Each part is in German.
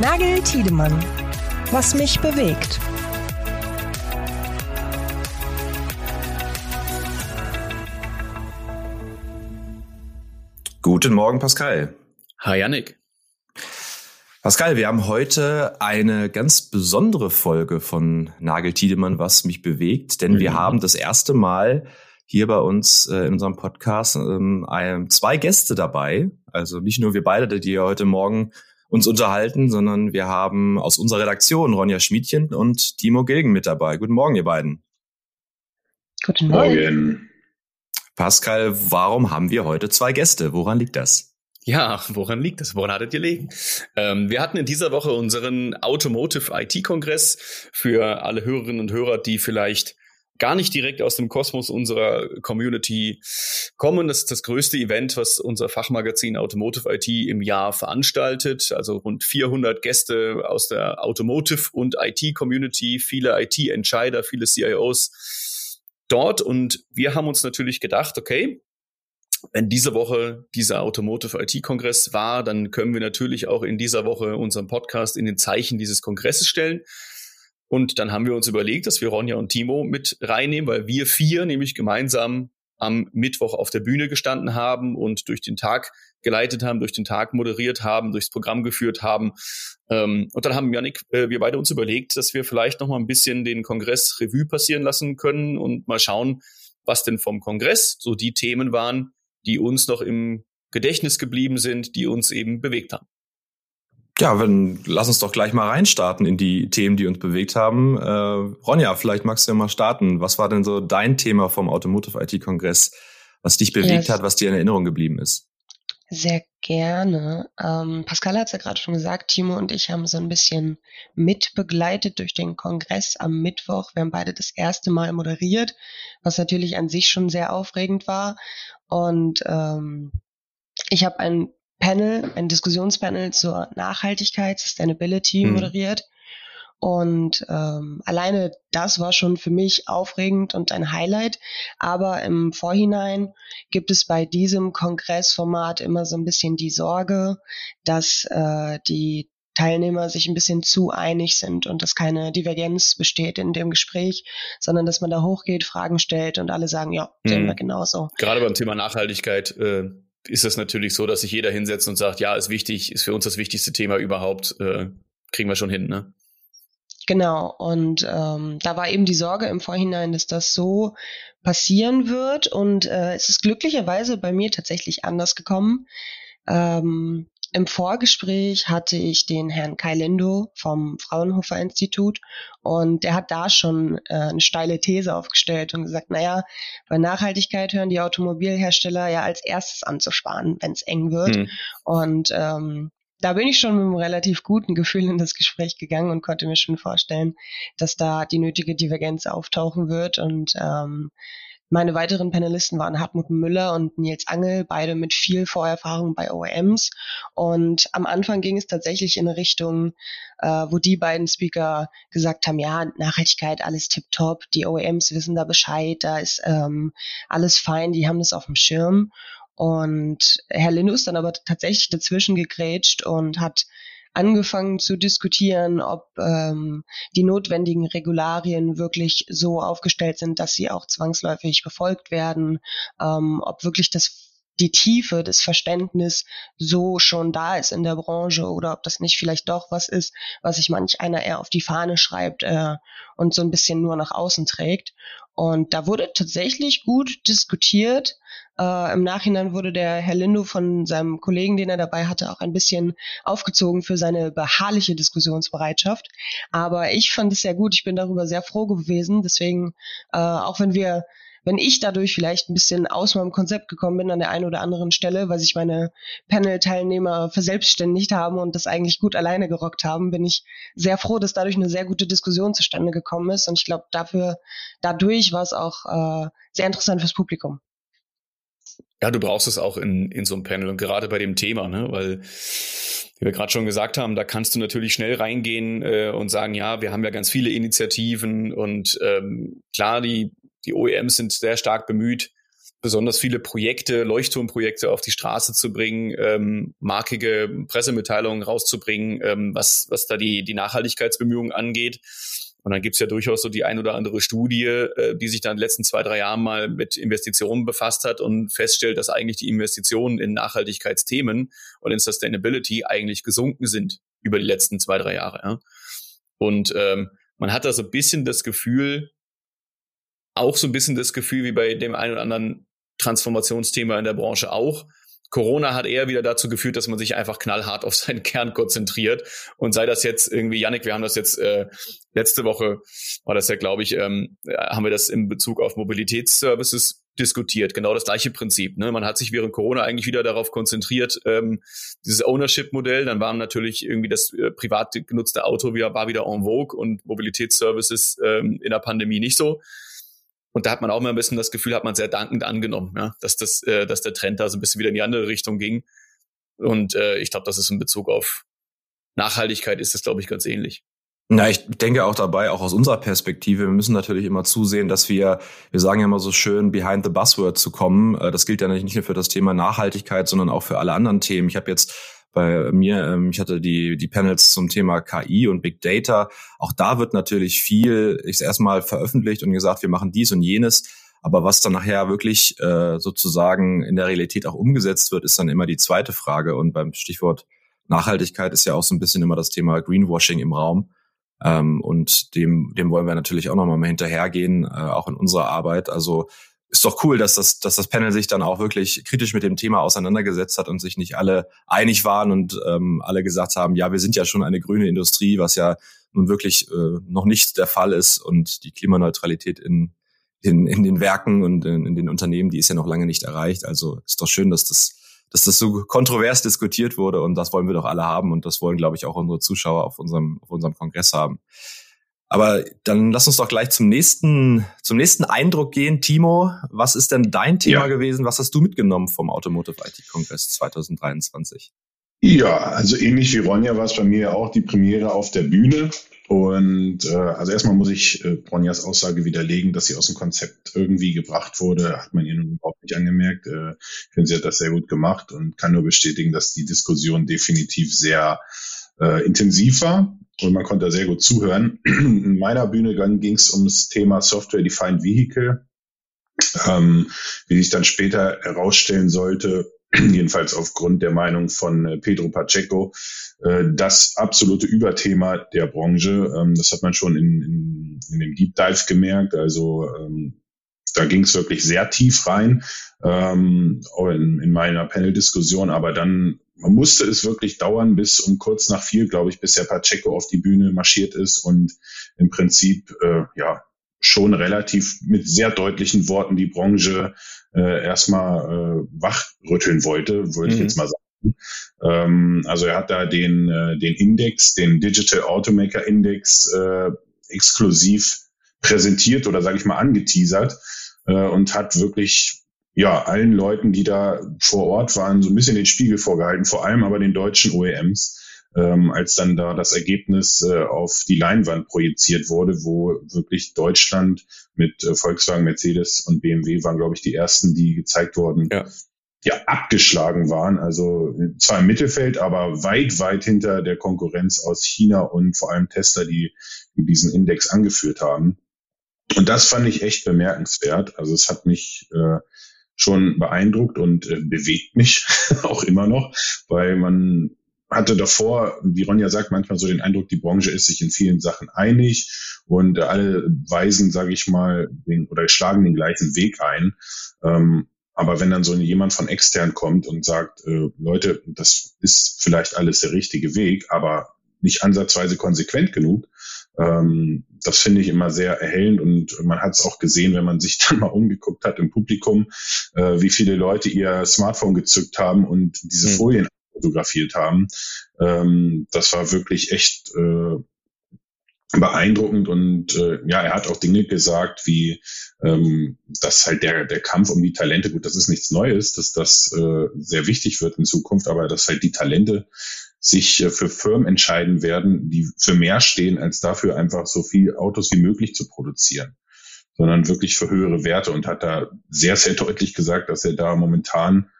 Nagel Tiedemann. Was mich bewegt. Guten Morgen, Pascal. Hi, Yannick. Pascal, wir haben heute eine ganz besondere Folge von Nagel Tiedemann, was mich bewegt, denn mhm. wir haben das erste Mal hier bei uns äh, in unserem Podcast ähm, ein, zwei Gäste dabei. Also nicht nur wir beide, die heute Morgen uns unterhalten, sondern wir haben aus unserer Redaktion Ronja Schmiedchen und Timo Gilgen mit dabei. Guten Morgen, ihr beiden. Guten Morgen. Pascal, warum haben wir heute zwei Gäste? Woran liegt das? Ja, woran liegt das? Woran hattet ihr liegen? Ähm, wir hatten in dieser Woche unseren Automotive IT-Kongress für alle Hörerinnen und Hörer, die vielleicht gar nicht direkt aus dem Kosmos unserer Community kommen. Das ist das größte Event, was unser Fachmagazin Automotive IT im Jahr veranstaltet. Also rund 400 Gäste aus der Automotive und IT-Community, viele IT-Entscheider, viele CIOs dort. Und wir haben uns natürlich gedacht, okay, wenn diese Woche dieser Automotive IT-Kongress war, dann können wir natürlich auch in dieser Woche unseren Podcast in den Zeichen dieses Kongresses stellen. Und dann haben wir uns überlegt, dass wir Ronja und Timo mit reinnehmen, weil wir vier nämlich gemeinsam am Mittwoch auf der Bühne gestanden haben und durch den Tag geleitet haben, durch den Tag moderiert haben, durchs Programm geführt haben. Ähm, und dann haben Janik, äh, wir beide uns überlegt, dass wir vielleicht noch mal ein bisschen den Kongress Revue passieren lassen können und mal schauen, was denn vom Kongress so die Themen waren, die uns noch im Gedächtnis geblieben sind, die uns eben bewegt haben. Ja, wenn, lass uns doch gleich mal reinstarten in die Themen, die uns bewegt haben. Äh, Ronja, vielleicht magst du ja mal starten. Was war denn so dein Thema vom Automotive IT-Kongress, was dich bewegt yes. hat, was dir in Erinnerung geblieben ist? Sehr gerne. Ähm, Pascal hat es ja gerade schon gesagt, Timo und ich haben so ein bisschen mitbegleitet durch den Kongress am Mittwoch. Wir haben beide das erste Mal moderiert, was natürlich an sich schon sehr aufregend war. Und ähm, ich habe ein Panel, ein Diskussionspanel zur Nachhaltigkeit, Sustainability mhm. moderiert. Und ähm, alleine das war schon für mich aufregend und ein Highlight. Aber im Vorhinein gibt es bei diesem Kongressformat immer so ein bisschen die Sorge, dass äh, die Teilnehmer sich ein bisschen zu einig sind und dass keine Divergenz besteht in dem Gespräch, sondern dass man da hochgeht, Fragen stellt und alle sagen, ja, sehen hm. wir genauso. Gerade beim Thema Nachhaltigkeit äh, ist es natürlich so, dass sich jeder hinsetzt und sagt, ja, ist wichtig, ist für uns das wichtigste Thema überhaupt, äh, kriegen wir schon hin, ne? Genau, und ähm, da war eben die Sorge im Vorhinein, dass das so passieren wird. Und äh, es ist glücklicherweise bei mir tatsächlich anders gekommen. Ähm, im Vorgespräch hatte ich den Herrn Kai Lindo vom Fraunhofer Institut und der hat da schon äh, eine steile These aufgestellt und gesagt, naja, bei Nachhaltigkeit hören die Automobilhersteller ja als erstes an zu sparen, wenn es eng wird. Mhm. Und ähm, da bin ich schon mit einem relativ guten Gefühl in das Gespräch gegangen und konnte mir schon vorstellen, dass da die nötige Divergenz auftauchen wird und ähm, meine weiteren Panelisten waren Hartmut Müller und Nils Angel, beide mit viel Vorerfahrung bei OEMs. Und am Anfang ging es tatsächlich in eine Richtung, äh, wo die beiden Speaker gesagt haben, ja, Nachhaltigkeit, alles tipptopp, die OEMs wissen da Bescheid, da ist ähm, alles fein, die haben das auf dem Schirm. Und Herr Lindu ist dann aber tatsächlich dazwischen gegrätscht und hat angefangen zu diskutieren, ob ähm, die notwendigen Regularien wirklich so aufgestellt sind, dass sie auch zwangsläufig befolgt werden, ähm, ob wirklich das die Tiefe des Verständnis so schon da ist in der Branche oder ob das nicht vielleicht doch was ist, was sich manch einer eher auf die Fahne schreibt äh, und so ein bisschen nur nach außen trägt. Und da wurde tatsächlich gut diskutiert. Äh, Im Nachhinein wurde der Herr Lindo von seinem Kollegen, den er dabei hatte, auch ein bisschen aufgezogen für seine beharrliche Diskussionsbereitschaft. Aber ich fand es sehr gut. Ich bin darüber sehr froh gewesen. Deswegen, äh, auch wenn wir wenn ich dadurch vielleicht ein bisschen aus meinem Konzept gekommen bin an der einen oder anderen Stelle, weil sich meine Panel-Teilnehmer verselbstständigt haben und das eigentlich gut alleine gerockt haben, bin ich sehr froh, dass dadurch eine sehr gute Diskussion zustande gekommen ist. Und ich glaube, dafür, dadurch war es auch äh, sehr interessant fürs Publikum. Ja, du brauchst es auch in, in so einem Panel und gerade bei dem Thema, ne? weil wie wir gerade schon gesagt haben, da kannst du natürlich schnell reingehen äh, und sagen, ja, wir haben ja ganz viele Initiativen und ähm, klar, die die OEMs sind sehr stark bemüht, besonders viele Projekte, Leuchtturmprojekte auf die Straße zu bringen, ähm, markige Pressemitteilungen rauszubringen, ähm, was, was da die, die Nachhaltigkeitsbemühungen angeht. Und dann gibt's ja durchaus so die ein oder andere Studie, äh, die sich dann in den letzten zwei, drei Jahren mal mit Investitionen befasst hat und feststellt, dass eigentlich die Investitionen in Nachhaltigkeitsthemen und in Sustainability eigentlich gesunken sind über die letzten zwei, drei Jahre. Ja. Und ähm, man hat da so ein bisschen das Gefühl, auch so ein bisschen das Gefühl wie bei dem einen oder anderen Transformationsthema in der Branche auch, Corona hat eher wieder dazu geführt, dass man sich einfach knallhart auf seinen Kern konzentriert. Und sei das jetzt irgendwie, Yannick, wir haben das jetzt äh, letzte Woche, war das ja, glaube ich, ähm, haben wir das in Bezug auf Mobilitätsservices diskutiert. Genau das gleiche Prinzip. Ne? Man hat sich während Corona eigentlich wieder darauf konzentriert, ähm, dieses Ownership-Modell. Dann waren natürlich irgendwie das äh, privat genutzte Auto wieder, war wieder en vogue und Mobilitätsservices ähm, in der Pandemie nicht so. Und da hat man auch immer ein bisschen das Gefühl, hat man sehr dankend angenommen, ja, dass das, äh, dass der Trend da so ein bisschen wieder in die andere Richtung ging. Und äh, ich glaube, das ist in Bezug auf Nachhaltigkeit ist das, glaube ich, ganz ähnlich. Na, ich denke auch dabei, auch aus unserer Perspektive, wir müssen natürlich immer zusehen, dass wir, wir sagen ja immer so schön, behind the buzzword zu kommen. Äh, das gilt ja nicht nur für das Thema Nachhaltigkeit, sondern auch für alle anderen Themen. Ich habe jetzt bei mir, ähm, ich hatte die, die Panels zum Thema KI und Big Data. Auch da wird natürlich viel, ich erstmal veröffentlicht und gesagt, wir machen dies und jenes. Aber was dann nachher wirklich äh, sozusagen in der Realität auch umgesetzt wird, ist dann immer die zweite Frage. Und beim Stichwort Nachhaltigkeit ist ja auch so ein bisschen immer das Thema Greenwashing im Raum. Ähm, und dem, dem wollen wir natürlich auch nochmal hinterhergehen, äh, auch in unserer Arbeit. Also ist doch cool, dass das, dass das Panel sich dann auch wirklich kritisch mit dem Thema auseinandergesetzt hat und sich nicht alle einig waren und ähm, alle gesagt haben, ja, wir sind ja schon eine grüne Industrie, was ja nun wirklich äh, noch nicht der Fall ist und die Klimaneutralität in, in, in den Werken und in, in den Unternehmen, die ist ja noch lange nicht erreicht. Also ist doch schön, dass das, dass das so kontrovers diskutiert wurde und das wollen wir doch alle haben und das wollen, glaube ich, auch unsere Zuschauer auf unserem, auf unserem Kongress haben. Aber dann lass uns doch gleich zum nächsten, zum nächsten Eindruck gehen. Timo, was ist denn dein Thema ja. gewesen? Was hast du mitgenommen vom Automotive IT Kongress 2023? Ja, also ähnlich wie Ronja war es bei mir auch die Premiere auf der Bühne. Und äh, also erstmal muss ich äh, Ronjas Aussage widerlegen, dass sie aus dem Konzept irgendwie gebracht wurde, hat man ihr nun überhaupt nicht angemerkt. Äh, ich finde, sie hat das sehr gut gemacht und kann nur bestätigen, dass die Diskussion definitiv sehr äh, intensiv war und man konnte sehr gut zuhören. In meiner Bühne ging es ums Thema Software Defined Vehicle. Ähm, wie sich dann später herausstellen sollte, jedenfalls aufgrund der Meinung von äh, Pedro Pacheco, äh, das absolute Überthema der Branche. Ähm, das hat man schon in, in, in dem Deep Dive gemerkt. Also ähm, da ging es wirklich sehr tief rein ähm, in, in meiner Panel-Diskussion, aber dann man musste es wirklich dauern bis um kurz nach vier, glaube ich, bis Herr Pacheco auf die Bühne marschiert ist und im Prinzip äh, ja schon relativ mit sehr deutlichen Worten die Branche äh, erstmal äh, wachrütteln wollte, würde mhm. ich jetzt mal sagen. Ähm, also er hat da den, äh, den Index, den Digital Automaker Index äh, exklusiv präsentiert oder sage ich mal angeteasert äh, und hat wirklich ja, allen Leuten, die da vor Ort waren, so ein bisschen den Spiegel vorgehalten, vor allem aber den deutschen OEMs, ähm, als dann da das Ergebnis äh, auf die Leinwand projiziert wurde, wo wirklich Deutschland mit äh, Volkswagen, Mercedes und BMW waren, glaube ich, die ersten, die gezeigt wurden, ja. ja, abgeschlagen waren. Also zwar im Mittelfeld, aber weit, weit hinter der Konkurrenz aus China und vor allem Tesla, die, die diesen Index angeführt haben. Und das fand ich echt bemerkenswert. Also es hat mich äh, schon beeindruckt und äh, bewegt mich auch immer noch, weil man hatte davor, wie Ronja sagt, manchmal so den Eindruck, die Branche ist sich in vielen Sachen einig und äh, alle weisen, sage ich mal, den, oder schlagen den gleichen Weg ein. Ähm, aber wenn dann so jemand von extern kommt und sagt, äh, Leute, das ist vielleicht alles der richtige Weg, aber nicht ansatzweise konsequent genug, ähm, das finde ich immer sehr erhellend und man hat es auch gesehen, wenn man sich dann mal umgeguckt hat im Publikum, äh, wie viele Leute ihr Smartphone gezückt haben und diese mhm. Folien fotografiert haben. Ähm, das war wirklich echt äh, beeindruckend und äh, ja, er hat auch Dinge gesagt, wie ähm, dass halt der der Kampf um die Talente, gut, das ist nichts Neues, dass das äh, sehr wichtig wird in Zukunft, aber dass halt die Talente sich äh, für Firmen entscheiden werden, die für mehr stehen, als dafür einfach so viel Autos wie möglich zu produzieren. sondern wirklich für höhere Werte und hat da sehr, sehr deutlich gesagt, dass er da momentan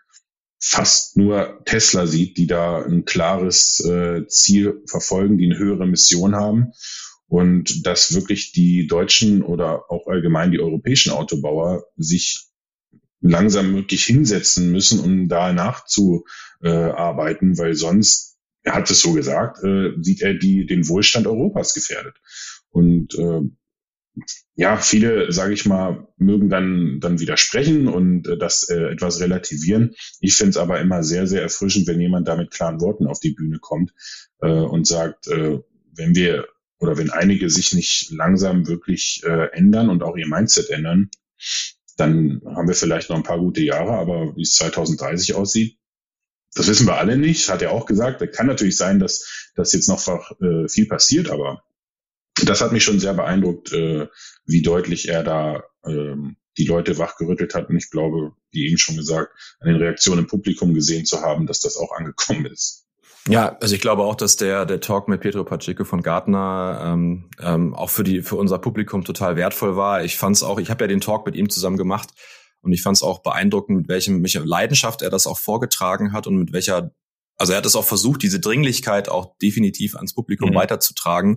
fast nur Tesla sieht, die da ein klares äh, Ziel verfolgen, die eine höhere Mission haben und dass wirklich die deutschen oder auch allgemein die europäischen Autobauer sich langsam wirklich hinsetzen müssen, um da nachzuarbeiten, weil sonst, er hat es so gesagt, äh, sieht er die, den Wohlstand Europas gefährdet. Und äh, ja, viele, sage ich mal, mögen dann dann widersprechen und äh, das äh, etwas relativieren. Ich finde es aber immer sehr, sehr erfrischend, wenn jemand da mit klaren Worten auf die Bühne kommt äh, und sagt, äh, wenn wir oder wenn einige sich nicht langsam wirklich äh, ändern und auch ihr Mindset ändern, dann haben wir vielleicht noch ein paar gute Jahre, aber wie es 2030 aussieht, das wissen wir alle nicht, hat er auch gesagt. Da kann natürlich sein, dass, dass jetzt noch äh, viel passiert, aber das hat mich schon sehr beeindruckt, äh, wie deutlich er da ähm, die Leute wachgerüttelt hat. Und ich glaube, wie eben schon gesagt, an den Reaktionen im Publikum gesehen zu haben, dass das auch angekommen ist. Ja, also ich glaube auch, dass der der Talk mit Pedro Pacheco von Gartner ähm, ähm, auch für die für unser Publikum total wertvoll war. Ich fand es auch, ich habe ja den Talk mit ihm zusammen gemacht und ich fand es auch beeindruckend, mit welchem welcher Leidenschaft er das auch vorgetragen hat und mit welcher, also er hat es auch versucht, diese Dringlichkeit auch definitiv ans Publikum mhm. weiterzutragen.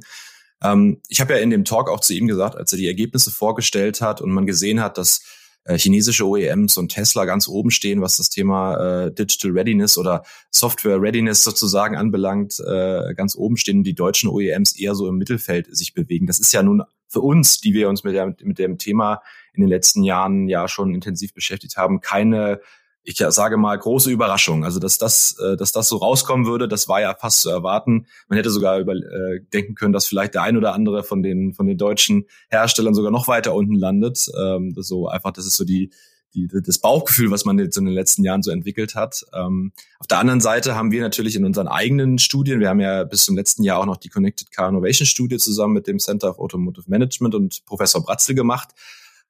Ähm, ich habe ja in dem Talk auch zu ihm gesagt, als er die Ergebnisse vorgestellt hat und man gesehen hat, dass äh, chinesische OEMs und Tesla ganz oben stehen, was das Thema äh, Digital Readiness oder Software Readiness sozusagen anbelangt, äh, ganz oben stehen und die deutschen OEMs eher so im Mittelfeld sich bewegen. Das ist ja nun für uns, die wir uns mit, der, mit dem Thema in den letzten Jahren ja schon intensiv beschäftigt haben, keine ich sage mal, große Überraschung. Also, dass das, äh, dass das so rauskommen würde, das war ja fast zu erwarten. Man hätte sogar über, äh, denken können, dass vielleicht der ein oder andere von den, von den deutschen Herstellern sogar noch weiter unten landet. Ähm, so einfach, das ist so die, die, das Bauchgefühl, was man jetzt in den letzten Jahren so entwickelt hat. Ähm, auf der anderen Seite haben wir natürlich in unseren eigenen Studien, wir haben ja bis zum letzten Jahr auch noch die Connected Car Innovation Studie zusammen mit dem Center of Automotive Management und Professor Bratzel gemacht.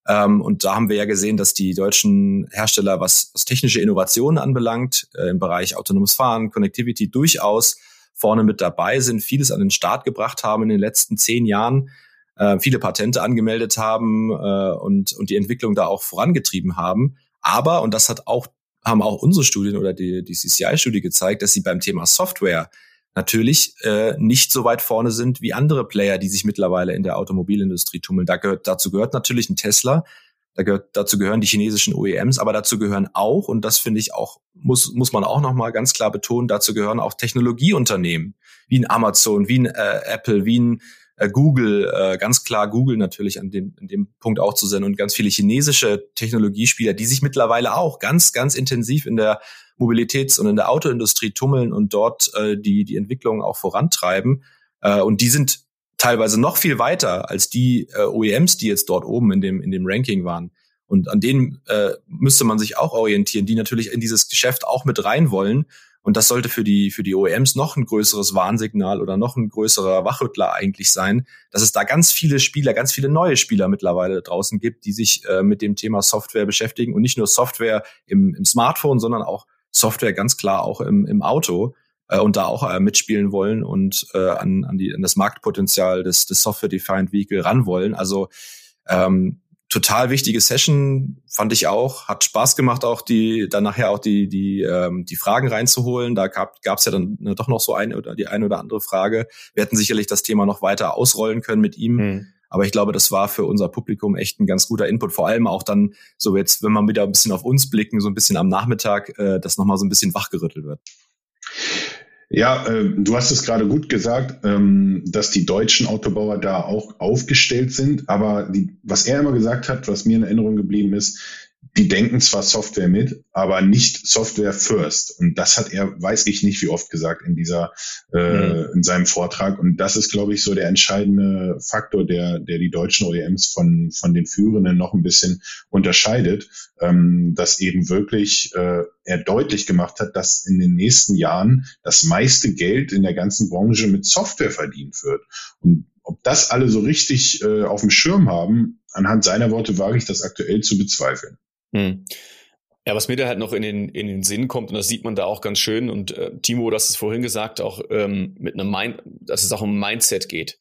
Ähm, und da haben wir ja gesehen, dass die deutschen Hersteller, was, was technische Innovationen anbelangt, äh, im Bereich autonomes Fahren, Connectivity durchaus vorne mit dabei sind, vieles an den Start gebracht haben in den letzten zehn Jahren, äh, viele Patente angemeldet haben äh, und, und die Entwicklung da auch vorangetrieben haben. Aber, und das hat auch, haben auch unsere Studien oder die, die CCI-Studie gezeigt, dass sie beim Thema Software natürlich äh, nicht so weit vorne sind wie andere Player, die sich mittlerweile in der Automobilindustrie tummeln. Da gehört, dazu gehört natürlich ein Tesla, da gehört, dazu gehören die chinesischen OEMs, aber dazu gehören auch, und das finde ich auch, muss, muss man auch nochmal ganz klar betonen, dazu gehören auch Technologieunternehmen, wie ein Amazon, wie ein äh, Apple, wie ein äh, Google, äh, ganz klar Google natürlich an dem, an dem Punkt auch zu sehen und ganz viele chinesische Technologiespieler, die sich mittlerweile auch ganz, ganz intensiv in der Mobilitäts- und in der Autoindustrie tummeln und dort äh, die, die Entwicklung auch vorantreiben. Äh, und die sind teilweise noch viel weiter als die äh, OEMs, die jetzt dort oben in dem, in dem Ranking waren. Und an denen äh, müsste man sich auch orientieren, die natürlich in dieses Geschäft auch mit rein wollen. Und das sollte für die, für die OEMs noch ein größeres Warnsignal oder noch ein größerer Wachrüttler eigentlich sein, dass es da ganz viele Spieler, ganz viele neue Spieler mittlerweile draußen gibt, die sich äh, mit dem Thema Software beschäftigen und nicht nur Software im, im Smartphone, sondern auch Software ganz klar auch im, im Auto äh, und da auch äh, mitspielen wollen und äh, an, an, die, an das Marktpotenzial des, des Software-Defined Vehicle ran wollen. Also ähm, total wichtige Session fand ich auch, hat Spaß gemacht auch die dann nachher auch die die ähm, die Fragen reinzuholen. Da gab es ja dann ne, doch noch so eine oder die eine oder andere Frage. Wir hätten sicherlich das Thema noch weiter ausrollen können mit ihm. Mhm. Aber ich glaube, das war für unser Publikum echt ein ganz guter Input. Vor allem auch dann, so jetzt, wenn wir wieder ein bisschen auf uns blicken, so ein bisschen am Nachmittag, äh, dass nochmal so ein bisschen wachgerüttelt wird. Ja, äh, du hast es gerade gut gesagt, ähm, dass die deutschen Autobauer da auch aufgestellt sind. Aber die, was er immer gesagt hat, was mir in Erinnerung geblieben ist, die denken zwar Software mit, aber nicht Software first. Und das hat er, weiß ich nicht, wie oft gesagt in dieser, äh, mhm. in seinem Vortrag. Und das ist, glaube ich, so der entscheidende Faktor, der, der die deutschen OEMs von, von den Führenden noch ein bisschen unterscheidet, ähm, dass eben wirklich äh, er deutlich gemacht hat, dass in den nächsten Jahren das meiste Geld in der ganzen Branche mit Software verdient wird. Und ob das alle so richtig äh, auf dem Schirm haben, anhand seiner Worte wage ich das aktuell zu bezweifeln. Hm. Ja, was mir da halt noch in den, in den Sinn kommt, und das sieht man da auch ganz schön, und äh, Timo, das ist vorhin gesagt, auch ähm, mit einem Mind, dass es auch um Mindset geht.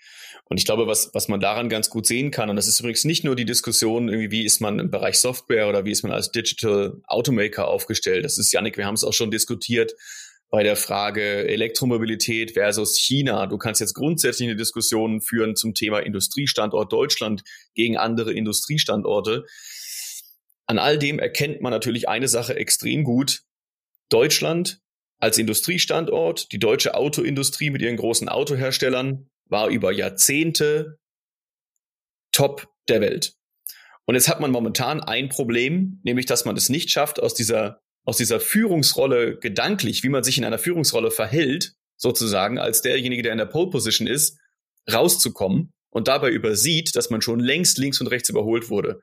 Und ich glaube, was, was man daran ganz gut sehen kann, und das ist übrigens nicht nur die Diskussion, irgendwie, wie ist man im Bereich Software oder wie ist man als Digital Automaker aufgestellt. Das ist, Yannick, wir haben es auch schon diskutiert bei der Frage Elektromobilität versus China. Du kannst jetzt grundsätzlich eine Diskussion führen zum Thema Industriestandort Deutschland gegen andere Industriestandorte. An all dem erkennt man natürlich eine Sache extrem gut. Deutschland als Industriestandort, die deutsche Autoindustrie mit ihren großen Autoherstellern war über Jahrzehnte top der Welt. Und jetzt hat man momentan ein Problem, nämlich dass man es nicht schafft, aus dieser, aus dieser Führungsrolle gedanklich, wie man sich in einer Führungsrolle verhält, sozusagen, als derjenige, der in der Pole Position ist, rauszukommen und dabei übersieht, dass man schon längst links und rechts überholt wurde.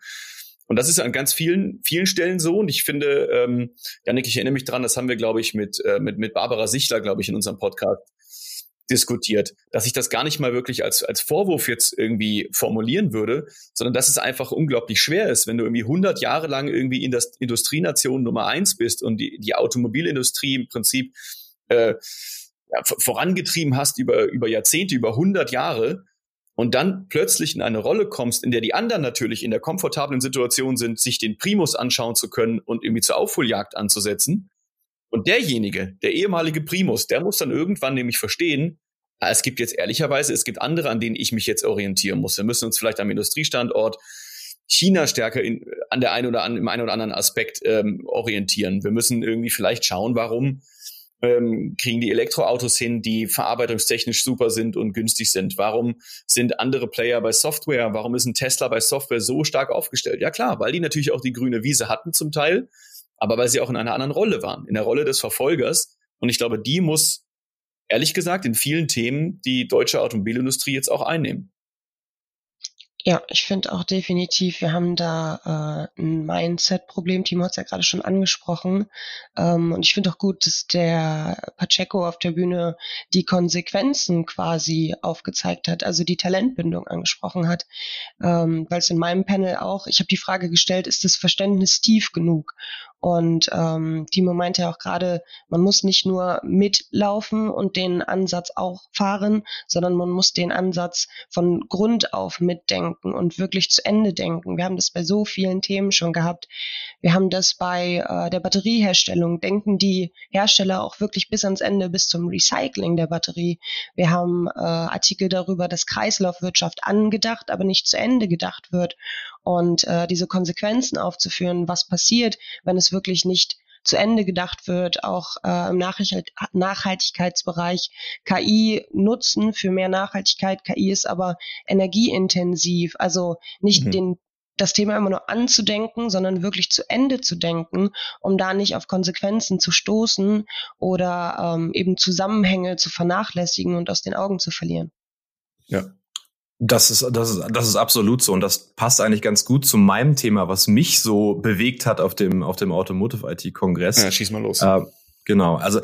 Und das ist an ganz vielen, vielen Stellen so. Und ich finde, ähm, Janik, ich erinnere mich dran, das haben wir, glaube ich, mit, äh, mit, mit Barbara Sichler, glaube ich, in unserem Podcast diskutiert, dass ich das gar nicht mal wirklich als, als Vorwurf jetzt irgendwie formulieren würde, sondern dass es einfach unglaublich schwer ist, wenn du irgendwie 100 Jahre lang irgendwie in das Industrienation Nummer eins bist und die, die Automobilindustrie im Prinzip äh, ja, vorangetrieben hast über, über Jahrzehnte, über 100 Jahre und dann plötzlich in eine Rolle kommst, in der die anderen natürlich in der komfortablen Situation sind, sich den Primus anschauen zu können und irgendwie zur Aufholjagd anzusetzen. Und derjenige, der ehemalige Primus, der muss dann irgendwann nämlich verstehen, ah, es gibt jetzt ehrlicherweise, es gibt andere, an denen ich mich jetzt orientieren muss. Wir müssen uns vielleicht am Industriestandort China stärker in, an der einen oder an, im einen oder anderen Aspekt ähm, orientieren. Wir müssen irgendwie vielleicht schauen, warum ähm, kriegen die Elektroautos hin, die verarbeitungstechnisch super sind und günstig sind? Warum sind andere Player bei Software? Warum ist ein Tesla bei Software so stark aufgestellt? Ja klar, weil die natürlich auch die grüne Wiese hatten zum Teil, aber weil sie auch in einer anderen Rolle waren, in der Rolle des Verfolgers. Und ich glaube, die muss, ehrlich gesagt, in vielen Themen die deutsche Automobilindustrie jetzt auch einnehmen. Ja, ich finde auch definitiv, wir haben da äh, ein Mindset-Problem. Timo hat es ja gerade schon angesprochen. Ähm, und ich finde auch gut, dass der Pacheco auf der Bühne die Konsequenzen quasi aufgezeigt hat, also die Talentbindung angesprochen hat. Ähm, Weil es in meinem Panel auch, ich habe die Frage gestellt, ist das Verständnis tief genug? Und ähm, Timo meinte ja auch gerade, man muss nicht nur mitlaufen und den Ansatz auch fahren, sondern man muss den Ansatz von Grund auf mitdenken und wirklich zu Ende denken. Wir haben das bei so vielen Themen schon gehabt. Wir haben das bei äh, der Batterieherstellung. Denken die Hersteller auch wirklich bis ans Ende, bis zum Recycling der Batterie. Wir haben äh, Artikel darüber, dass Kreislaufwirtschaft angedacht, aber nicht zu Ende gedacht wird. Und äh, diese Konsequenzen aufzuführen, was passiert, wenn es wirklich nicht zu Ende gedacht wird, auch äh, im Nachhaltigkeitsbereich KI nutzen für mehr Nachhaltigkeit. KI ist aber energieintensiv, also nicht mhm. den das Thema immer nur anzudenken, sondern wirklich zu Ende zu denken, um da nicht auf Konsequenzen zu stoßen oder ähm, eben Zusammenhänge zu vernachlässigen und aus den Augen zu verlieren. Ja, das ist, das ist, das ist absolut so. Und das passt eigentlich ganz gut zu meinem Thema, was mich so bewegt hat auf dem, auf dem Automotive IT Kongress. Ja, schieß mal los. Äh, genau. Also,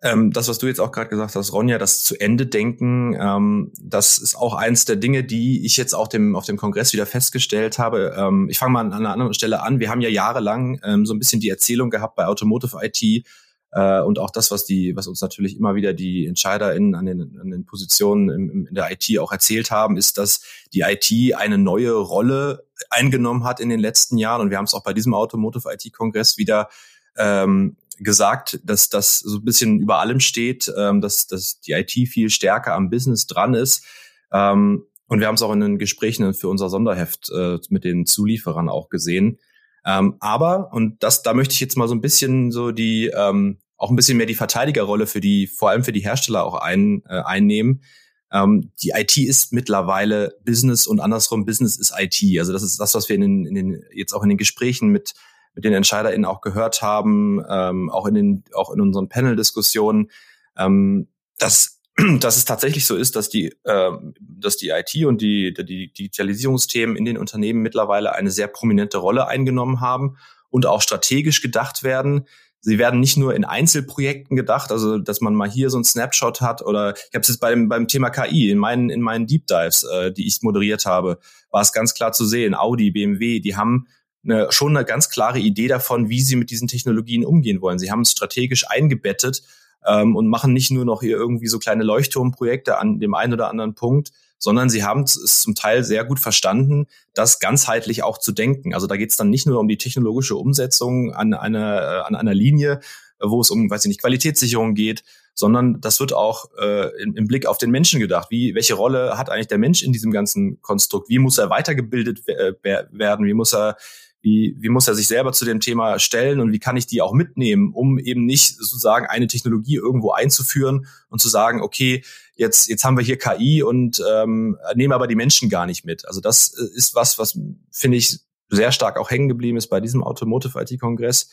ähm, das, was du jetzt auch gerade gesagt hast, Ronja, das zu Ende denken, ähm, das ist auch eins der Dinge, die ich jetzt auch dem, auf dem Kongress wieder festgestellt habe. Ähm, ich fange mal an einer anderen Stelle an. Wir haben ja jahrelang ähm, so ein bisschen die Erzählung gehabt bei Automotive IT, äh, und auch das, was die, was uns natürlich immer wieder die EntscheiderInnen an den, an den Positionen im, in der IT auch erzählt haben, ist, dass die IT eine neue Rolle eingenommen hat in den letzten Jahren. Und wir haben es auch bei diesem Automotive IT-Kongress wieder ähm, gesagt, dass das so ein bisschen über allem steht, ähm, dass, dass die IT viel stärker am Business dran ist. Ähm, und wir haben es auch in den Gesprächen für unser Sonderheft äh, mit den Zulieferern auch gesehen. Ähm, aber, und das, da möchte ich jetzt mal so ein bisschen so die, ähm, auch ein bisschen mehr die Verteidigerrolle für die, vor allem für die Hersteller auch ein, äh, einnehmen. Ähm, die IT ist mittlerweile Business und andersrum Business ist IT. Also das ist das, was wir in den, in den jetzt auch in den Gesprächen mit mit den EntscheiderInnen auch gehört haben, ähm, auch in den auch in unseren Panel-Diskussionen, ähm, dass dass es tatsächlich so ist, dass die, äh, dass die IT und die, die Digitalisierungsthemen in den Unternehmen mittlerweile eine sehr prominente Rolle eingenommen haben und auch strategisch gedacht werden. Sie werden nicht nur in Einzelprojekten gedacht, also dass man mal hier so ein Snapshot hat oder ich habe es jetzt beim, beim Thema KI in meinen in meinen Deep Dives, äh, die ich moderiert habe, war es ganz klar zu sehen. Audi, BMW, die haben eine, schon eine ganz klare Idee davon, wie sie mit diesen Technologien umgehen wollen. Sie haben es strategisch eingebettet ähm, und machen nicht nur noch hier irgendwie so kleine Leuchtturmprojekte an dem einen oder anderen Punkt, sondern sie haben es zum Teil sehr gut verstanden, das ganzheitlich auch zu denken. Also da geht es dann nicht nur um die technologische Umsetzung an einer, äh, an einer Linie, wo es um, weiß ich nicht, Qualitätssicherung geht, sondern das wird auch äh, im, im Blick auf den Menschen gedacht. Wie, welche Rolle hat eigentlich der Mensch in diesem ganzen Konstrukt? Wie muss er weitergebildet äh, werden? Wie muss er wie, wie muss er sich selber zu dem Thema stellen und wie kann ich die auch mitnehmen, um eben nicht sozusagen eine Technologie irgendwo einzuführen und zu sagen, okay, jetzt, jetzt haben wir hier KI und ähm, nehmen aber die Menschen gar nicht mit. Also das äh, ist was, was finde ich sehr stark auch hängen geblieben ist bei diesem Automotive IT-Kongress.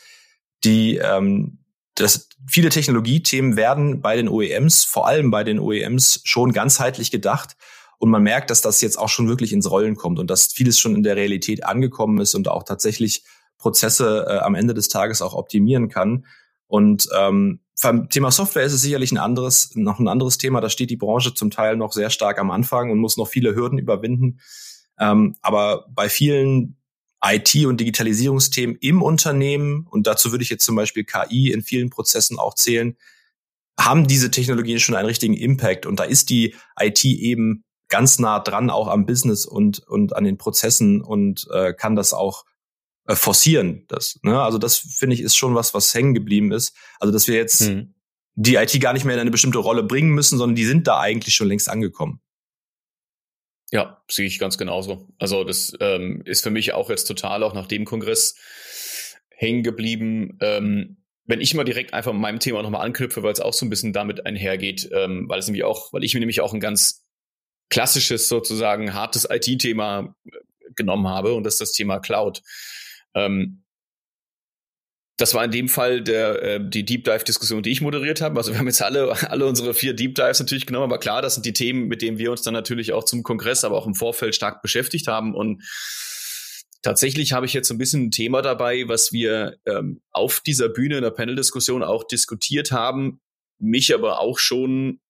Die ähm, das, viele Technologiethemen werden bei den OEMs, vor allem bei den OEMs, schon ganzheitlich gedacht. Und man merkt, dass das jetzt auch schon wirklich ins Rollen kommt und dass vieles schon in der Realität angekommen ist und auch tatsächlich Prozesse äh, am Ende des Tages auch optimieren kann. Und ähm, beim Thema Software ist es sicherlich ein anderes, noch ein anderes Thema. Da steht die Branche zum Teil noch sehr stark am Anfang und muss noch viele Hürden überwinden. Ähm, aber bei vielen IT- und Digitalisierungsthemen im Unternehmen, und dazu würde ich jetzt zum Beispiel KI in vielen Prozessen auch zählen, haben diese Technologien schon einen richtigen Impact. Und da ist die IT eben ganz nah dran auch am Business und, und an den Prozessen und äh, kann das auch äh, forcieren. Das, ne? Also das finde ich ist schon was, was hängen geblieben ist. Also dass wir jetzt hm. die IT gar nicht mehr in eine bestimmte Rolle bringen müssen, sondern die sind da eigentlich schon längst angekommen. Ja, sehe ich ganz genauso. Also das ähm, ist für mich auch jetzt total auch nach dem Kongress hängen geblieben. Ähm, wenn ich mal direkt einfach mit meinem Thema nochmal anknüpfe, weil es auch so ein bisschen damit einhergeht, ähm, weil es nämlich auch, weil ich mir nämlich auch ein ganz klassisches sozusagen hartes IT-Thema äh, genommen habe und das ist das Thema Cloud. Ähm, das war in dem Fall der, äh, die Deep Dive-Diskussion, die ich moderiert habe. Also wir haben jetzt alle, alle unsere vier Deep Dives natürlich genommen, aber klar, das sind die Themen, mit denen wir uns dann natürlich auch zum Kongress, aber auch im Vorfeld stark beschäftigt haben. Und tatsächlich habe ich jetzt so ein bisschen ein Thema dabei, was wir ähm, auf dieser Bühne in der Panel-Diskussion auch diskutiert haben, mich aber auch schon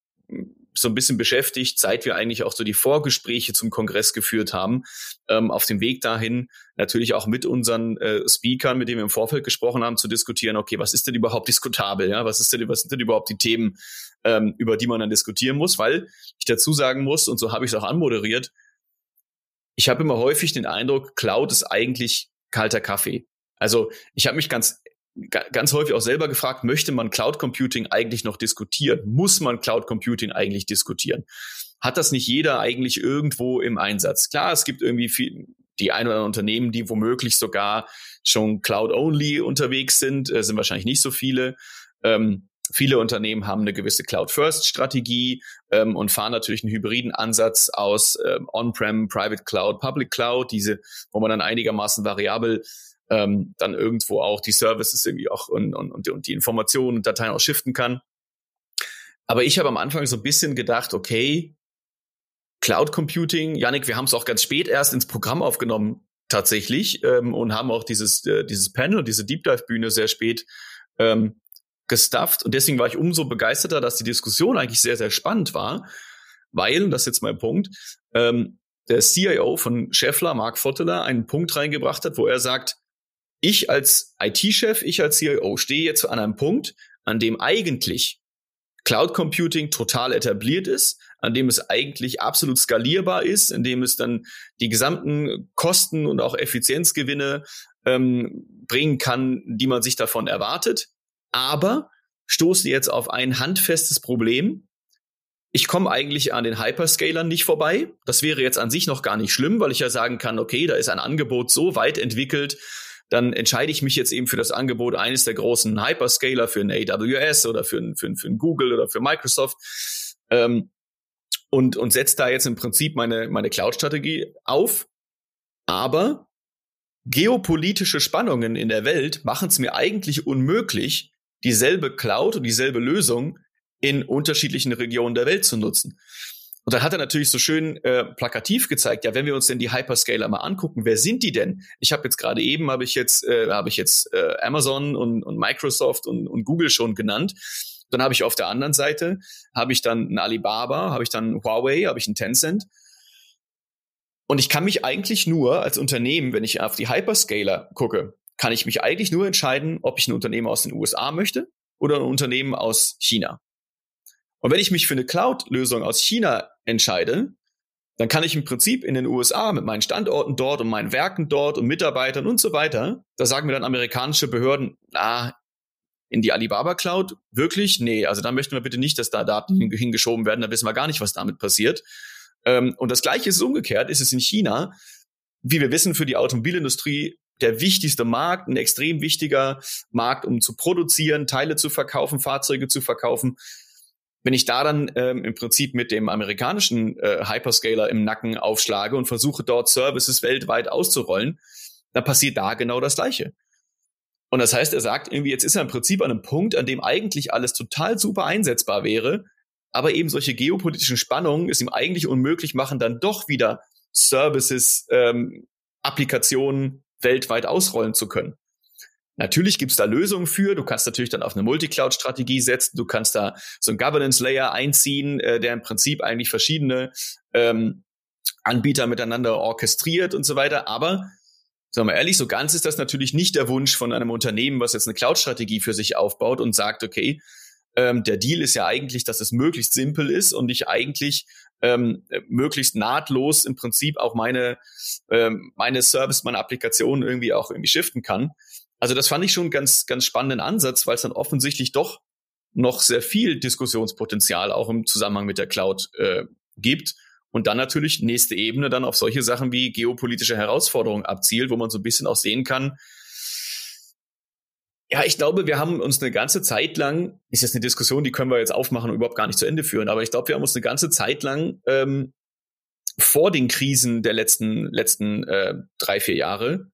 so ein bisschen beschäftigt, seit wir eigentlich auch so die Vorgespräche zum Kongress geführt haben, ähm, auf dem Weg dahin natürlich auch mit unseren äh, Speakern, mit denen wir im Vorfeld gesprochen haben, zu diskutieren, okay, was ist denn überhaupt diskutabel, ja, was ist denn, was sind denn überhaupt die Themen, ähm, über die man dann diskutieren muss, weil ich dazu sagen muss, und so habe ich es auch anmoderiert, ich habe immer häufig den Eindruck, Cloud ist eigentlich kalter Kaffee. Also ich habe mich ganz ganz häufig auch selber gefragt, möchte man Cloud Computing eigentlich noch diskutieren? Muss man Cloud Computing eigentlich diskutieren? Hat das nicht jeder eigentlich irgendwo im Einsatz? Klar, es gibt irgendwie viel, die ein oder anderen Unternehmen, die womöglich sogar schon Cloud-only unterwegs sind, äh, sind wahrscheinlich nicht so viele. Ähm, viele Unternehmen haben eine gewisse Cloud-First-Strategie ähm, und fahren natürlich einen hybriden Ansatz aus ähm, On-Prem, Private Cloud, Public Cloud, diese, wo man dann einigermaßen variabel ähm, dann irgendwo auch die Services irgendwie auch und, und, und die Informationen und Dateien auch shiften kann. Aber ich habe am Anfang so ein bisschen gedacht, okay, Cloud Computing, Yannick, wir haben es auch ganz spät erst ins Programm aufgenommen, tatsächlich, ähm, und haben auch dieses, äh, dieses Panel, diese Deep Dive Bühne sehr spät ähm, gestufft. Und deswegen war ich umso begeisterter, dass die Diskussion eigentlich sehr, sehr spannend war, weil, und das ist jetzt mein Punkt, ähm, der CIO von Scheffler, Mark Fotteler, einen Punkt reingebracht hat, wo er sagt, ich als IT-Chef, ich als CIO stehe jetzt an einem Punkt, an dem eigentlich Cloud Computing total etabliert ist, an dem es eigentlich absolut skalierbar ist, in dem es dann die gesamten Kosten und auch Effizienzgewinne ähm, bringen kann, die man sich davon erwartet. Aber stoße jetzt auf ein handfestes Problem. Ich komme eigentlich an den Hyperscalern nicht vorbei. Das wäre jetzt an sich noch gar nicht schlimm, weil ich ja sagen kann, okay, da ist ein Angebot so weit entwickelt, dann entscheide ich mich jetzt eben für das Angebot eines der großen Hyperscaler, für ein AWS oder für ein, für ein, für ein Google oder für Microsoft. Ähm, und, und setze da jetzt im Prinzip meine, meine Cloud-Strategie auf. Aber geopolitische Spannungen in der Welt machen es mir eigentlich unmöglich, dieselbe Cloud und dieselbe Lösung in unterschiedlichen Regionen der Welt zu nutzen. Und dann hat er natürlich so schön äh, plakativ gezeigt, ja, wenn wir uns denn die Hyperscaler mal angucken, wer sind die denn? Ich habe jetzt gerade eben habe ich jetzt äh, habe ich jetzt äh, Amazon und, und Microsoft und, und Google schon genannt. Dann habe ich auf der anderen Seite habe ich dann ein Alibaba, habe ich dann Huawei, habe ich ein Tencent. Und ich kann mich eigentlich nur als Unternehmen, wenn ich auf die Hyperscaler gucke, kann ich mich eigentlich nur entscheiden, ob ich ein Unternehmen aus den USA möchte oder ein Unternehmen aus China. Und wenn ich mich für eine Cloud-Lösung aus China entscheide, dann kann ich im Prinzip in den USA mit meinen Standorten dort und meinen Werken dort und Mitarbeitern und so weiter, da sagen mir dann amerikanische Behörden, na, in die Alibaba Cloud? Wirklich? Nee, also da möchten wir bitte nicht, dass da Daten hingeschoben werden, da wissen wir gar nicht, was damit passiert. Ähm, und das Gleiche ist umgekehrt, ist es in China, wie wir wissen, für die Automobilindustrie der wichtigste Markt, ein extrem wichtiger Markt, um zu produzieren, Teile zu verkaufen, Fahrzeuge zu verkaufen. Wenn ich da dann ähm, im Prinzip mit dem amerikanischen äh, Hyperscaler im Nacken aufschlage und versuche dort Services weltweit auszurollen, dann passiert da genau das Gleiche. Und das heißt, er sagt irgendwie, jetzt ist er im Prinzip an einem Punkt, an dem eigentlich alles total super einsetzbar wäre, aber eben solche geopolitischen Spannungen es ihm eigentlich unmöglich machen, dann doch wieder Services, ähm, Applikationen weltweit ausrollen zu können. Natürlich gibt's da Lösungen für. Du kannst natürlich dann auf eine Multicloud-Strategie setzen. Du kannst da so ein Governance-Layer einziehen, äh, der im Prinzip eigentlich verschiedene ähm, Anbieter miteinander orchestriert und so weiter. Aber sagen wir ehrlich, so ganz ist das natürlich nicht der Wunsch von einem Unternehmen, was jetzt eine Cloud-Strategie für sich aufbaut und sagt, okay, ähm, der Deal ist ja eigentlich, dass es möglichst simpel ist und ich eigentlich ähm, möglichst nahtlos im Prinzip auch meine, ähm, meine Service, meine Applikation irgendwie auch irgendwie shiften kann. Also das fand ich schon ganz, ganz spannenden Ansatz, weil es dann offensichtlich doch noch sehr viel Diskussionspotenzial auch im Zusammenhang mit der Cloud äh, gibt. Und dann natürlich nächste Ebene dann auf solche Sachen wie geopolitische Herausforderungen abzielt, wo man so ein bisschen auch sehen kann, ja, ich glaube, wir haben uns eine ganze Zeit lang, ist jetzt eine Diskussion, die können wir jetzt aufmachen und überhaupt gar nicht zu Ende führen, aber ich glaube, wir haben uns eine ganze Zeit lang ähm, vor den Krisen der letzten, letzten äh, drei, vier Jahre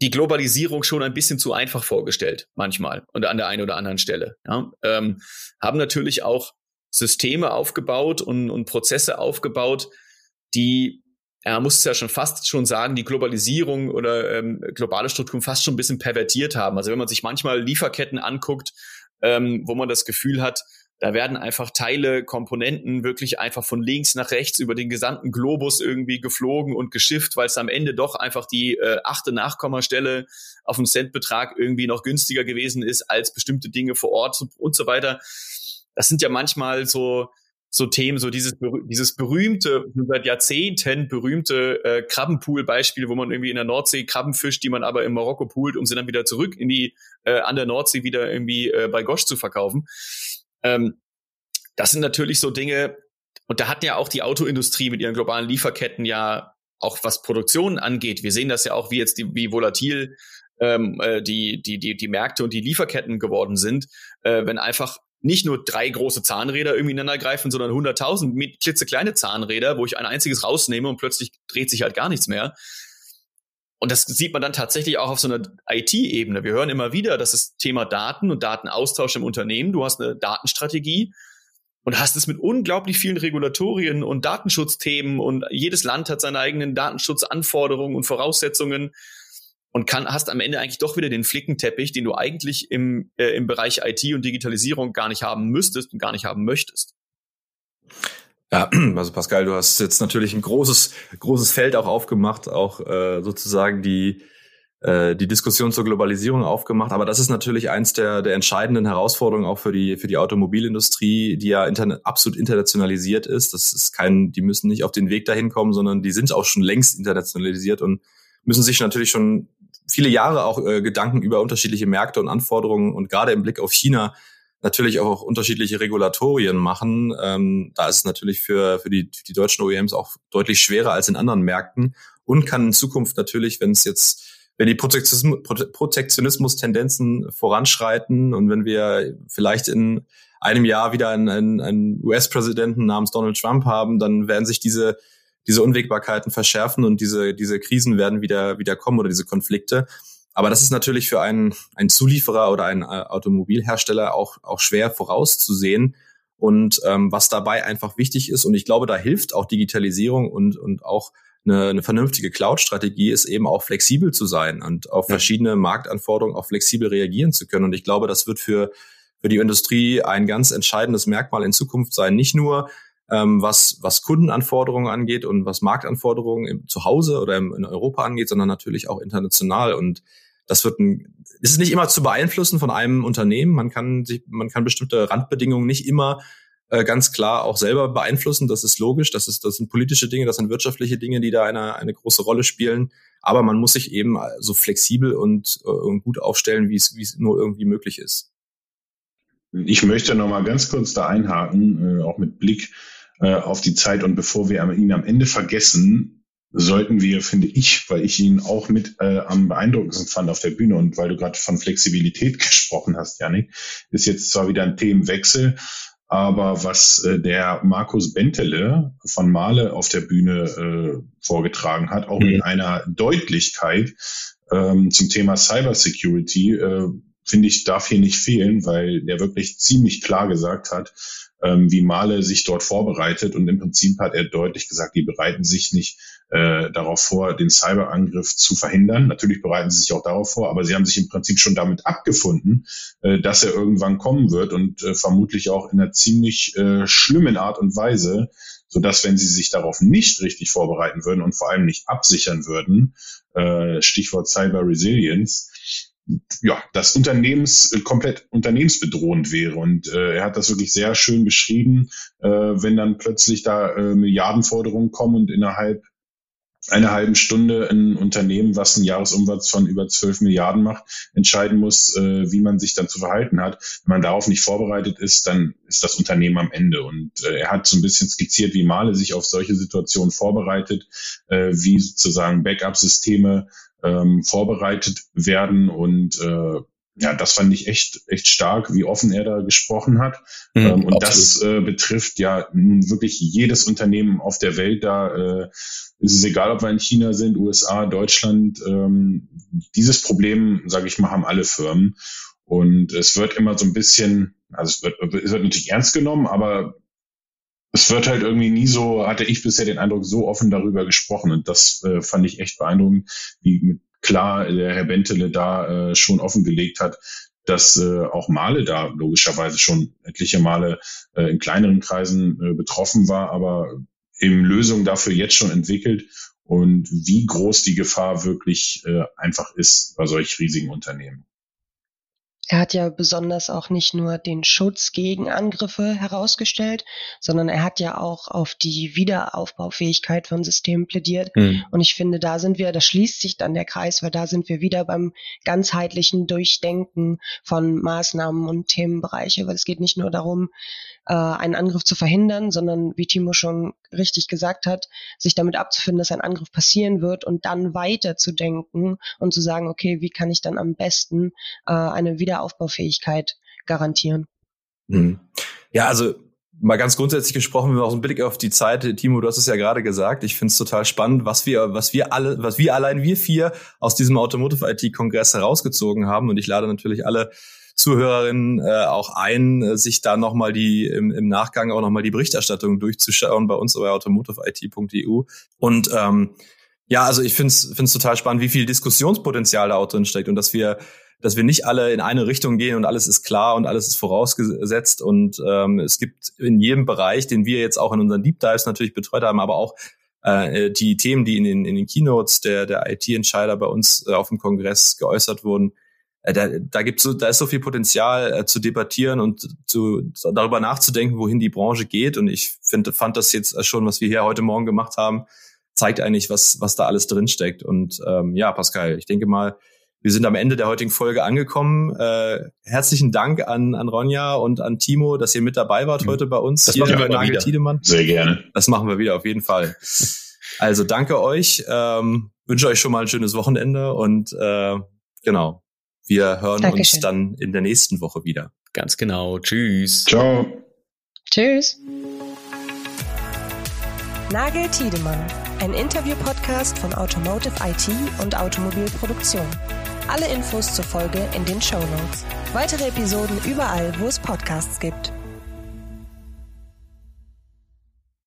die Globalisierung schon ein bisschen zu einfach vorgestellt, manchmal und an der einen oder anderen Stelle. Ja? Ähm, haben natürlich auch Systeme aufgebaut und, und Prozesse aufgebaut, die er muss es ja schon fast schon sagen, die Globalisierung oder ähm, globale Strukturen fast schon ein bisschen pervertiert haben. Also wenn man sich manchmal Lieferketten anguckt, ähm, wo man das Gefühl hat, da werden einfach Teile, Komponenten wirklich einfach von links nach rechts über den gesamten Globus irgendwie geflogen und geschifft, weil es am Ende doch einfach die äh, achte Nachkommastelle auf dem Centbetrag irgendwie noch günstiger gewesen ist als bestimmte Dinge vor Ort und so weiter. Das sind ja manchmal so so Themen, so dieses, dieses berühmte, seit Jahrzehnten berühmte äh, Krabbenpool-Beispiel, wo man irgendwie in der Nordsee Krabben fischt, die man aber in Marokko poolt, um sie dann wieder zurück in die, äh, an der Nordsee wieder irgendwie äh, bei Gosch zu verkaufen. Ähm, das sind natürlich so Dinge, und da hat ja auch die Autoindustrie mit ihren globalen Lieferketten ja auch was Produktion angeht. Wir sehen das ja auch, wie jetzt die, wie volatil ähm, äh, die, die, die, die Märkte und die Lieferketten geworden sind, äh, wenn einfach nicht nur drei große Zahnräder irgendwie ineinander greifen, sondern 100.000 klitzekleine Zahnräder, wo ich ein einziges rausnehme und plötzlich dreht sich halt gar nichts mehr. Und das sieht man dann tatsächlich auch auf so einer IT-Ebene. Wir hören immer wieder, dass das Thema Daten und Datenaustausch im Unternehmen, du hast eine Datenstrategie und hast es mit unglaublich vielen Regulatorien und Datenschutzthemen und jedes Land hat seine eigenen Datenschutzanforderungen und Voraussetzungen und kann, hast am Ende eigentlich doch wieder den Flickenteppich, den du eigentlich im, äh, im Bereich IT und Digitalisierung gar nicht haben müsstest und gar nicht haben möchtest. Ja, also Pascal, du hast jetzt natürlich ein großes, großes Feld auch aufgemacht, auch äh, sozusagen die, äh, die Diskussion zur Globalisierung aufgemacht. Aber das ist natürlich eins der, der entscheidenden Herausforderungen auch für die, für die Automobilindustrie, die ja interna absolut internationalisiert ist. Das ist kein, die müssen nicht auf den Weg dahin kommen, sondern die sind auch schon längst internationalisiert und müssen sich natürlich schon viele Jahre auch äh, Gedanken über unterschiedliche Märkte und Anforderungen und gerade im Blick auf China natürlich auch unterschiedliche Regulatorien machen. Ähm, da ist es natürlich für, für, die, die deutschen OEMs auch deutlich schwerer als in anderen Märkten und kann in Zukunft natürlich, wenn es jetzt, wenn die Protektionismus-Tendenzen voranschreiten und wenn wir vielleicht in einem Jahr wieder einen, einen, einen US-Präsidenten namens Donald Trump haben, dann werden sich diese diese Unwägbarkeiten verschärfen und diese, diese Krisen werden wieder, wieder kommen oder diese Konflikte. Aber das ist natürlich für einen, einen Zulieferer oder einen äh, Automobilhersteller auch, auch schwer vorauszusehen. Und ähm, was dabei einfach wichtig ist, und ich glaube, da hilft auch Digitalisierung und, und auch eine, eine vernünftige Cloud-Strategie, ist eben auch flexibel zu sein und auf verschiedene Marktanforderungen auch flexibel reagieren zu können. Und ich glaube, das wird für, für die Industrie ein ganz entscheidendes Merkmal in Zukunft sein. Nicht nur, ähm, was, was Kundenanforderungen angeht und was Marktanforderungen im, zu Hause oder im, in Europa angeht, sondern natürlich auch international. Und das wird ein, ist nicht immer zu beeinflussen von einem Unternehmen. Man kann sich, man kann bestimmte Randbedingungen nicht immer äh, ganz klar auch selber beeinflussen. Das ist logisch. Das ist, das sind politische Dinge, das sind wirtschaftliche Dinge, die da eine, eine große Rolle spielen. Aber man muss sich eben so flexibel und, äh, und gut aufstellen, wie es, wie es nur irgendwie möglich ist. Ich möchte noch mal ganz kurz da einhaken, äh, auch mit Blick äh, auf die Zeit. Und bevor wir ihn am Ende vergessen, sollten wir, finde ich, weil ich ihn auch mit äh, am beeindruckendsten fand auf der Bühne und weil du gerade von Flexibilität gesprochen hast, Janik, ist jetzt zwar wieder ein Themenwechsel, aber was äh, der Markus Bentele von Male auf der Bühne äh, vorgetragen hat, auch mhm. mit einer Deutlichkeit ähm, zum Thema Cybersecurity, äh, finde ich, darf hier nicht fehlen, weil der wirklich ziemlich klar gesagt hat, ähm, wie Male sich dort vorbereitet. Und im Prinzip hat er deutlich gesagt, die bereiten sich nicht äh, darauf vor, den Cyberangriff zu verhindern. Natürlich bereiten sie sich auch darauf vor, aber sie haben sich im Prinzip schon damit abgefunden, äh, dass er irgendwann kommen wird und äh, vermutlich auch in einer ziemlich äh, schlimmen Art und Weise, so dass wenn sie sich darauf nicht richtig vorbereiten würden und vor allem nicht absichern würden, äh, Stichwort Cyber Resilience, ja, das Unternehmens äh, komplett unternehmensbedrohend wäre. Und äh, er hat das wirklich sehr schön beschrieben, äh, wenn dann plötzlich da äh, Milliardenforderungen kommen und innerhalb einer halben Stunde ein Unternehmen, was einen Jahresumsatz von über 12 Milliarden macht, entscheiden muss, äh, wie man sich dann zu verhalten hat. Wenn man darauf nicht vorbereitet ist, dann ist das Unternehmen am Ende. Und äh, er hat so ein bisschen skizziert, wie Male sich auf solche Situationen vorbereitet, äh, wie sozusagen Backup-Systeme ähm, vorbereitet werden und äh, ja, das fand ich echt, echt stark, wie offen er da gesprochen hat. Mhm, ähm, und absolut. das äh, betrifft ja nun wirklich jedes Unternehmen auf der Welt. Da äh, ist es egal, ob wir in China sind, USA, Deutschland. Ähm, dieses Problem, sage ich mal, haben alle Firmen. Und es wird immer so ein bisschen, also es wird, es wird natürlich ernst genommen, aber es wird halt irgendwie nie so, hatte ich bisher den Eindruck, so offen darüber gesprochen. Und das äh, fand ich echt beeindruckend, wie mit klar der Herr Bentele da äh, schon offengelegt hat, dass äh, auch Male da logischerweise schon etliche Male äh, in kleineren Kreisen äh, betroffen war, aber eben Lösungen dafür jetzt schon entwickelt und wie groß die Gefahr wirklich äh, einfach ist bei solch riesigen Unternehmen. Er hat ja besonders auch nicht nur den Schutz gegen Angriffe herausgestellt, sondern er hat ja auch auf die Wiederaufbaufähigkeit von Systemen plädiert. Mhm. Und ich finde, da sind wir, da schließt sich dann der Kreis, weil da sind wir wieder beim ganzheitlichen Durchdenken von Maßnahmen und Themenbereiche, weil es geht nicht nur darum, äh, einen Angriff zu verhindern, sondern wie Timo schon richtig gesagt hat, sich damit abzufinden, dass ein Angriff passieren wird und dann weiter zu denken und zu sagen, okay, wie kann ich dann am besten äh, eine Wiederaufbaufähigkeit garantieren? Mhm. Ja, also mal ganz grundsätzlich gesprochen, wenn wir auch einen Blick auf die Zeit, Timo, du hast es ja gerade gesagt, ich finde es total spannend, was wir, was wir alle, was wir allein wir vier aus diesem Automotive IT-Kongress herausgezogen haben. Und ich lade natürlich alle Zuhörerinnen äh, auch ein, äh, sich da nochmal die im, im Nachgang auch nochmal die Berichterstattung durchzuschauen bei uns bei automotiveit.eu. Und ähm, ja, also ich finde es total spannend, wie viel Diskussionspotenzial da auch drin steckt und dass wir dass wir nicht alle in eine Richtung gehen und alles ist klar und alles ist vorausgesetzt und ähm, es gibt in jedem Bereich, den wir jetzt auch in unseren Deep Dives natürlich betreut haben, aber auch äh, die Themen, die in den, in den Keynotes der, der IT-Entscheider bei uns äh, auf dem Kongress geäußert wurden, da, da gibt's so, da ist so viel Potenzial äh, zu debattieren und zu darüber nachzudenken, wohin die Branche geht. Und ich finde, fand das jetzt schon, was wir hier heute Morgen gemacht haben, zeigt eigentlich, was was da alles drinsteckt. Und ähm, ja, Pascal, ich denke mal, wir sind am Ende der heutigen Folge angekommen. Äh, herzlichen Dank an, an Ronja und an Timo, dass ihr mit dabei wart mhm. heute bei uns. Das machen wir Nagel Tiedemann. Sehr gerne. Das machen wir wieder, auf jeden Fall. Also danke euch. Ähm, wünsche euch schon mal ein schönes Wochenende und äh, genau. Wir hören Dankeschön. uns dann in der nächsten Woche wieder. Ganz genau. Tschüss. Ciao. Tschüss. Nagel Tiedemann, ein Interview-Podcast von Automotive IT und Automobilproduktion. Alle Infos zur Folge in den Show Notes. Weitere Episoden überall, wo es Podcasts gibt.